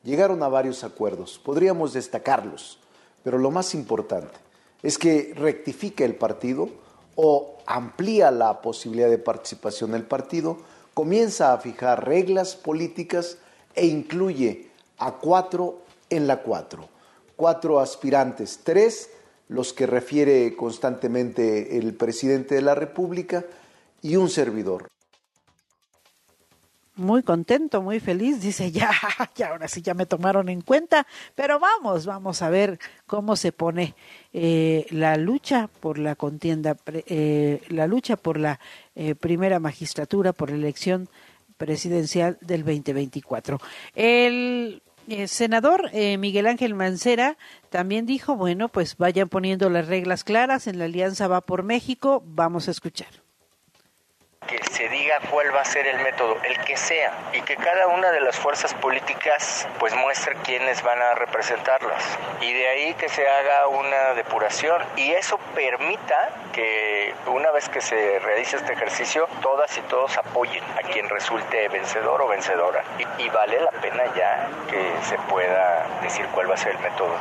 Llegaron a varios acuerdos, podríamos destacarlos, pero lo más importante es que rectifica el partido o amplía la posibilidad de participación del partido, comienza a fijar reglas políticas e incluye a cuatro en la cuatro. Cuatro aspirantes, tres los que refiere constantemente el presidente de la República y un servidor muy contento, muy feliz, dice, ya, ya, ahora sí ya me tomaron en cuenta, pero vamos, vamos a ver cómo se pone eh, la lucha por la contienda, eh, la lucha por la eh, primera magistratura, por la elección presidencial del 2024. El senador Miguel Ángel Mancera también dijo, bueno, pues vayan poniendo las reglas claras, en la alianza va por México, vamos a escuchar que se diga cuál va a ser el método, el que sea, y que cada una de las fuerzas políticas pues muestre quiénes van a representarlas. Y de ahí que se haga una depuración y eso permita que una vez que se realice este ejercicio, todas y todos apoyen a quien resulte vencedor o vencedora. Y, y vale la pena ya que se pueda decir cuál va a ser el método.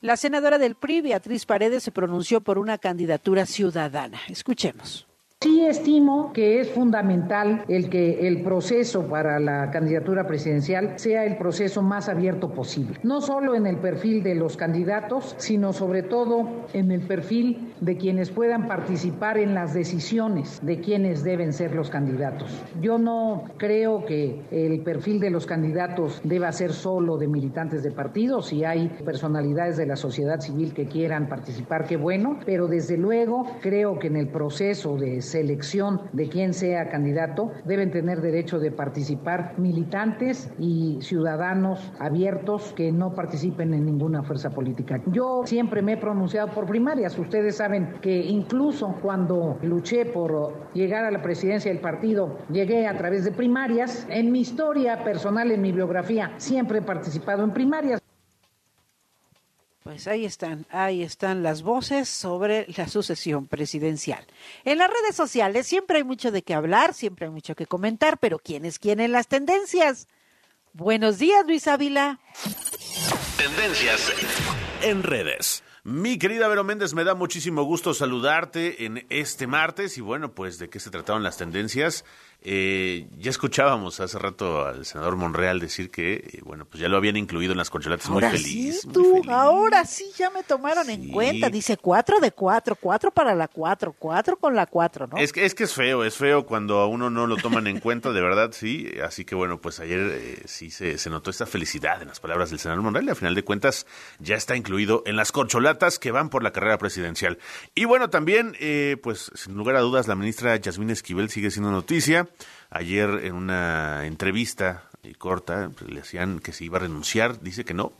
La senadora del PRI, Beatriz Paredes, se pronunció por una candidatura ciudadana. Escuchemos. Sí estimo que es fundamental el que el proceso para la candidatura presidencial sea el proceso más abierto posible, no solo en el perfil de los candidatos, sino sobre todo en el perfil de quienes puedan participar en las decisiones de quienes deben ser los candidatos. Yo no creo que el perfil de los candidatos deba ser solo de militantes de partidos, si hay personalidades de la sociedad civil que quieran participar, qué bueno, pero desde luego creo que en el proceso de selección de quien sea candidato, deben tener derecho de participar militantes y ciudadanos abiertos que no participen en ninguna fuerza política. Yo siempre me he pronunciado por primarias. Ustedes saben que incluso cuando luché por llegar a la presidencia del partido, llegué a través de primarias. En mi historia personal, en mi biografía, siempre he participado en primarias. Pues ahí están, ahí están las voces sobre la sucesión presidencial. En las redes sociales siempre hay mucho de qué hablar, siempre hay mucho que comentar, pero ¿quién es quién en las tendencias? Buenos días, Luis Ávila. Tendencias en redes. Mi querida Vero Méndez, me da muchísimo gusto saludarte en este martes y bueno, pues de qué se trataron las tendencias. Eh, ya escuchábamos hace rato al senador Monreal decir que, eh, bueno, pues ya lo habían incluido en las corcholatas. Muy feliz. tú, ahora sí ya me tomaron en cuenta. Dice cuatro de cuatro, cuatro para la cuatro, cuatro con la cuatro, ¿no? Es que, es que es feo, es feo cuando a uno no lo toman en cuenta, de verdad, sí. Así que bueno, pues ayer eh, sí se, se, notó esta felicidad en las palabras del senador Monreal y a final de cuentas ya está incluido en las corcholatas que van por la carrera presidencial. Y bueno, también, eh, pues sin lugar a dudas, la ministra Yasmín Esquivel sigue siendo noticia. Ayer en una entrevista corta pues, le decían que se iba a renunciar, dice que no,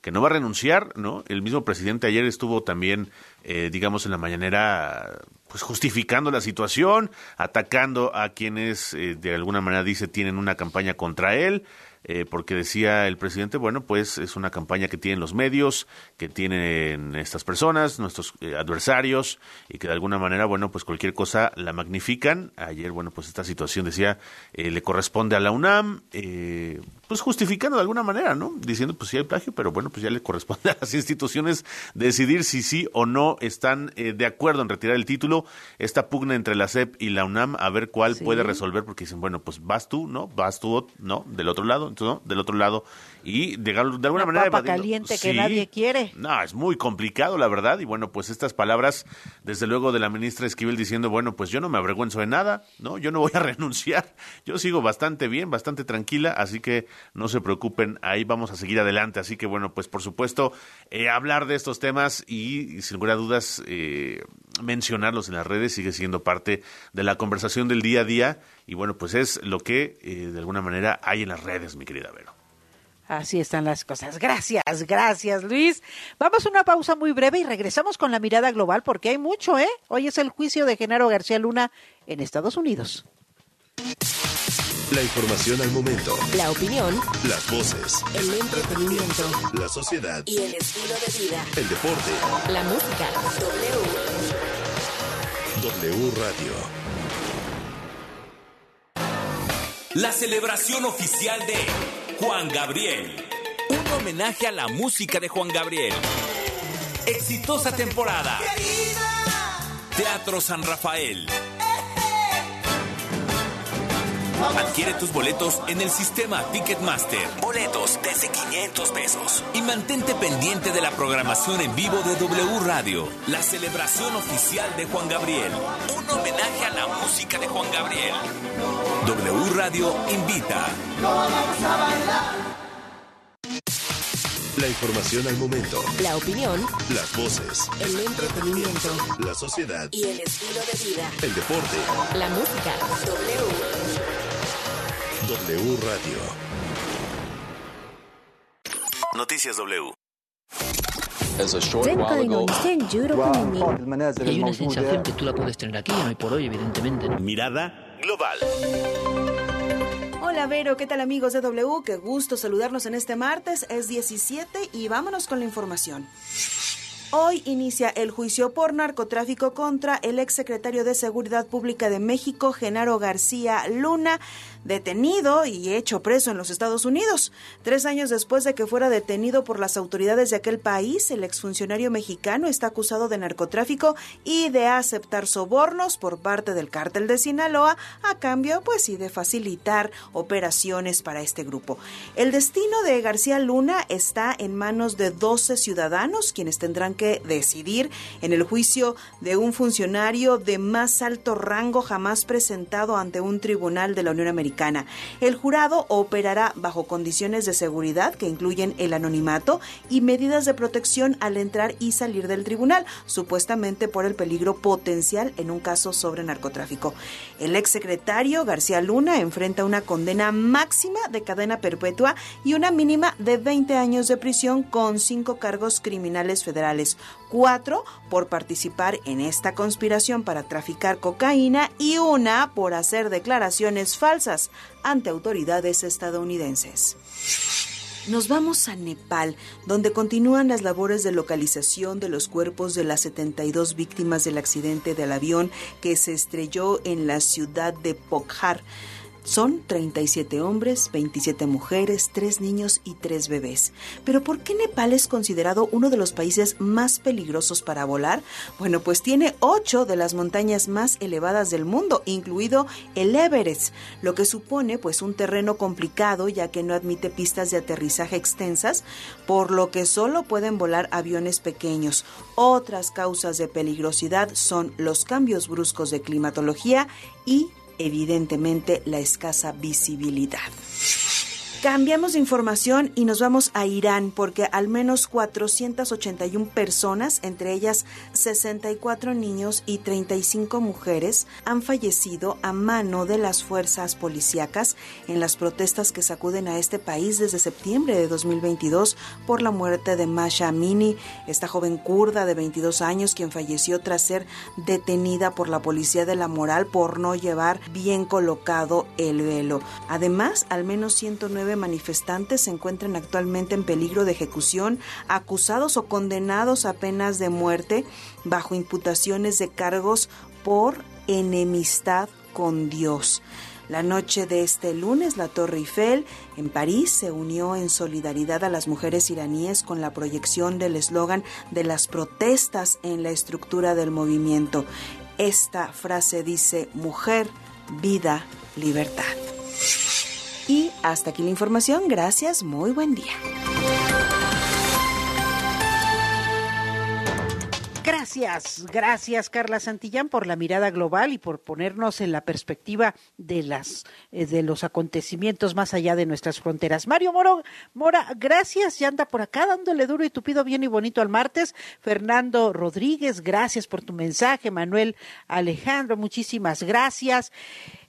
que no va a renunciar, ¿no? El mismo presidente ayer estuvo también, eh, digamos, en la mañanera, pues justificando la situación, atacando a quienes eh, de alguna manera dice tienen una campaña contra él. Eh, porque decía el presidente, bueno, pues es una campaña que tienen los medios, que tienen estas personas, nuestros eh, adversarios, y que de alguna manera, bueno, pues cualquier cosa la magnifican. Ayer, bueno, pues esta situación decía, eh, le corresponde a la UNAM, pues justificando de alguna manera, ¿no? Diciendo, pues sí hay plagio, pero bueno, pues ya le corresponde a las instituciones decidir si sí o no están de acuerdo en retirar el título. Esta pugna entre la SEP y la UNAM, a ver cuál puede resolver, porque dicen, bueno, pues vas tú, ¿no? Vas tú, ¿no? Del otro lado del otro lado y de, de alguna Una manera papa caliente que nadie quiere. No, es muy complicado la verdad y bueno, pues estas palabras desde luego de la ministra Esquivel diciendo, bueno, pues yo no me avergüenzo de nada, ¿no? Yo no voy a renunciar. Yo sigo bastante bien, bastante tranquila, así que no se preocupen, ahí vamos a seguir adelante. Así que bueno, pues por supuesto, eh, hablar de estos temas y, sin lugar a dudas eh, mencionarlos en las redes, sigue siendo parte de la conversación del día a día y bueno, pues es lo que eh, de alguna manera hay en las redes, mi querida Vero. Así están las cosas. Gracias, gracias Luis. Vamos a una pausa muy breve y regresamos con la mirada global porque hay mucho, ¿eh? Hoy es el juicio de Genaro García Luna en Estados Unidos. La información al momento. La opinión. Las voces. El entretenimiento. La sociedad. Y el estilo de vida. El deporte. La música. W. W Radio. La celebración oficial de Juan Gabriel. Un homenaje a la música de Juan Gabriel. Exitosa temporada. Teatro San Rafael. Adquiere tus boletos en el sistema Ticketmaster. Boletos desde 500 pesos. Y mantente pendiente de la programación en vivo de W Radio, la celebración oficial de Juan Gabriel. Un homenaje a la música de Juan Gabriel. W Radio invita. La información al momento. La opinión. Las voces. El entretenimiento. La sociedad. Y el estilo de vida. El deporte. La música. W. W Radio. Noticias W. Hay una sensación que tú la puedes tener aquí, hoy por hoy, evidentemente. ¿no? Mirada global. Hola Vero, ¿qué tal amigos de W? Qué gusto saludarnos en este martes, es 17 y vámonos con la información. Hoy inicia el juicio por narcotráfico contra el exsecretario de Seguridad Pública de México, Genaro García Luna detenido y hecho preso en los Estados Unidos. Tres años después de que fuera detenido por las autoridades de aquel país, el exfuncionario mexicano está acusado de narcotráfico y de aceptar sobornos por parte del cártel de Sinaloa a cambio, pues sí, de facilitar operaciones para este grupo. El destino de García Luna está en manos de 12 ciudadanos, quienes tendrán que decidir en el juicio de un funcionario de más alto rango jamás presentado ante un tribunal de la Unión Americana. El jurado operará bajo condiciones de seguridad que incluyen el anonimato y medidas de protección al entrar y salir del tribunal, supuestamente por el peligro potencial en un caso sobre narcotráfico. El exsecretario García Luna enfrenta una condena máxima de cadena perpetua y una mínima de 20 años de prisión con cinco cargos criminales federales, cuatro por participar en esta conspiración para traficar cocaína y una por hacer declaraciones falsas ante autoridades estadounidenses. Nos vamos a Nepal, donde continúan las labores de localización de los cuerpos de las 72 víctimas del accidente del avión que se estrelló en la ciudad de Pokhar. Son 37 hombres, 27 mujeres, 3 niños y 3 bebés. Pero ¿por qué Nepal es considerado uno de los países más peligrosos para volar? Bueno, pues tiene 8 de las montañas más elevadas del mundo, incluido el Everest, lo que supone pues un terreno complicado ya que no admite pistas de aterrizaje extensas, por lo que solo pueden volar aviones pequeños. Otras causas de peligrosidad son los cambios bruscos de climatología y evidentemente la escasa visibilidad. Cambiamos de información y nos vamos a Irán porque al menos 481 personas, entre ellas 64 niños y 35 mujeres, han fallecido a mano de las fuerzas policíacas en las protestas que sacuden a este país desde septiembre de 2022 por la muerte de Masha Amini, esta joven kurda de 22 años quien falleció tras ser detenida por la policía de la moral por no llevar bien colocado el velo. Además, al menos 109 manifestantes se encuentran actualmente en peligro de ejecución, acusados o condenados a penas de muerte bajo imputaciones de cargos por enemistad con Dios. La noche de este lunes, la Torre Eiffel en París se unió en solidaridad a las mujeres iraníes con la proyección del eslogan de las protestas en la estructura del movimiento. Esta frase dice mujer, vida, libertad. Y hasta aquí la información. Gracias. Muy buen día. Gracias. Gracias, Carla Santillán por la mirada global y por ponernos en la perspectiva de las eh, de los acontecimientos más allá de nuestras fronteras. Mario Moro, Mora, gracias, ya anda por acá dándole duro y tupido bien y bonito al martes. Fernando Rodríguez, gracias por tu mensaje. Manuel Alejandro, muchísimas gracias.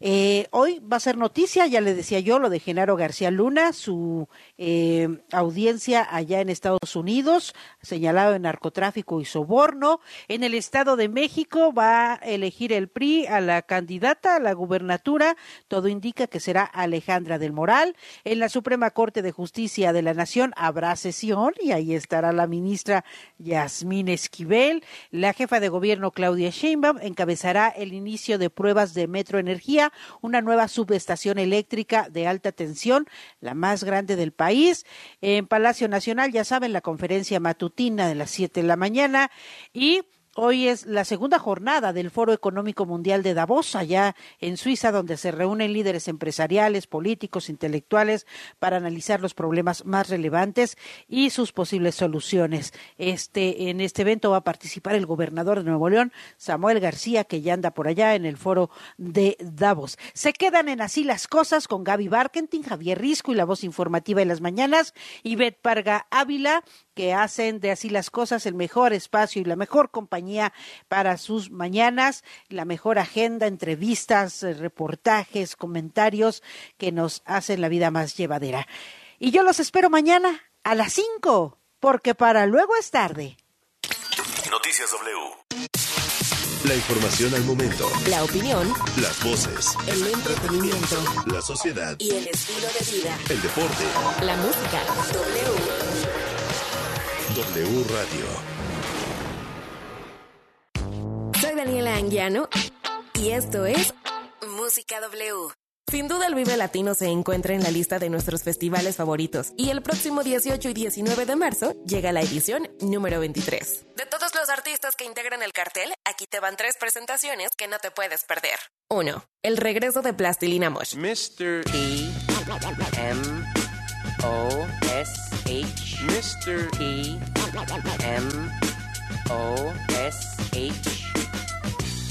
Eh, hoy va a ser noticia, ya le decía yo, lo de Genaro García Luna, su eh, audiencia allá en Estados Unidos, señalado de narcotráfico y soborno. En el Estado de México va a elegir el PRI a la candidata a la gubernatura. Todo indica que será Alejandra del Moral. En la Suprema Corte de Justicia de la Nación habrá sesión y ahí estará la ministra Yasmín Esquivel. La jefa de gobierno Claudia Sheinbaum encabezará el inicio de pruebas de Metro Energía una nueva subestación eléctrica de alta tensión, la más grande del país. En Palacio Nacional, ya saben, la conferencia matutina de las siete de la mañana y Hoy es la segunda jornada del Foro Económico Mundial de Davos, allá en Suiza, donde se reúnen líderes empresariales, políticos, intelectuales, para analizar los problemas más relevantes y sus posibles soluciones. Este, en este evento va a participar el gobernador de Nuevo León, Samuel García, que ya anda por allá en el Foro de Davos. Se quedan en así las cosas con Gaby Barkentin, Javier Risco y la voz informativa de las mañanas, Bet Parga Ávila, que hacen de así las cosas el mejor espacio y la mejor compañía para sus mañanas, la mejor agenda, entrevistas, eh, reportajes, comentarios que nos hacen la vida más llevadera. Y yo los espero mañana a las 5, porque para luego es tarde. Noticias W. La información al momento. La opinión. Las voces. El entretenimiento. La sociedad. Y el estilo de vida. El deporte. La música. W. W Radio. Soy Daniela Anguiano y esto es Música W. Sin duda el Vive Latino se encuentra en la lista de nuestros festivales favoritos y el próximo 18 y 19 de marzo llega la edición número 23. De todos los artistas que integran el cartel, aquí te van tres presentaciones que no te puedes perder. 1. El regreso de Plastilina Mosh. Mr. T. M. O. S. H. Mr. T. M. O. S. H.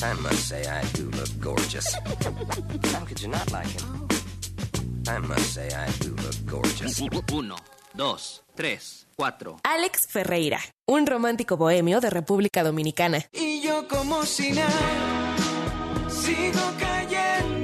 I must say I do look gorgeous. How could you not like him? I must say I do look gorgeous. Uno, dos, tres, cuatro. Alex Ferreira, un romántico bohemio de República Dominicana. Y yo como si nada, sigo cayendo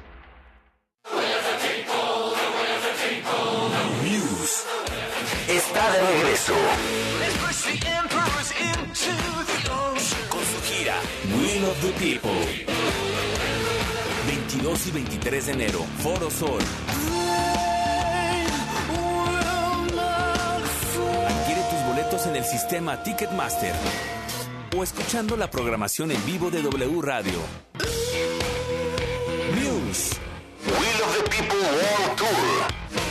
Está de regreso con su gira Will of the People. 22 y 23 de enero, Foro Sol. Adquiere tus boletos en el sistema Ticketmaster o escuchando la programación en vivo de W Radio. News. Will of the People World Tour.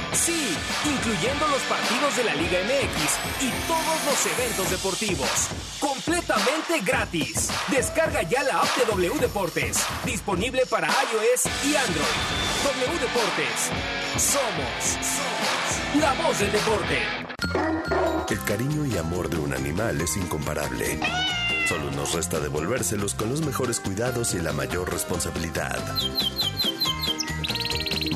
Sí, incluyendo los partidos de la Liga MX y todos los eventos deportivos. Completamente gratis. Descarga ya la app de W Deportes. Disponible para iOS y Android. W Deportes. Somos, somos la voz del deporte. El cariño y amor de un animal es incomparable. Solo nos resta devolvérselos con los mejores cuidados y la mayor responsabilidad.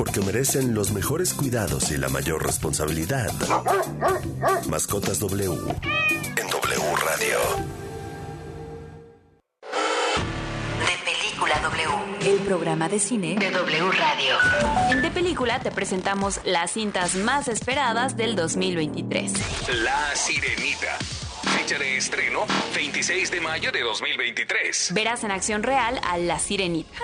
porque merecen los mejores cuidados y la mayor responsabilidad. Mascotas W en W Radio. De Película W, el programa de cine de W Radio. En De Película te presentamos las cintas más esperadas del 2023. La Sirenita. Fecha de estreno, 26 de mayo de 2023. Verás en acción real a La Sirenita.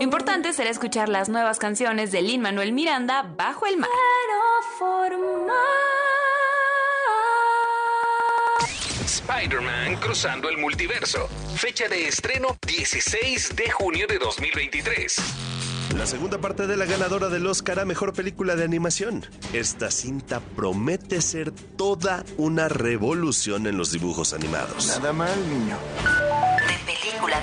Importante será escuchar las nuevas canciones de Lin Manuel Miranda bajo el mar. Spider-Man cruzando el multiverso. Fecha de estreno 16 de junio de 2023. La segunda parte de la ganadora del Oscar a Mejor Película de Animación. Esta cinta promete ser toda una revolución en los dibujos animados. Nada mal, niño.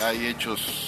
Hay hechos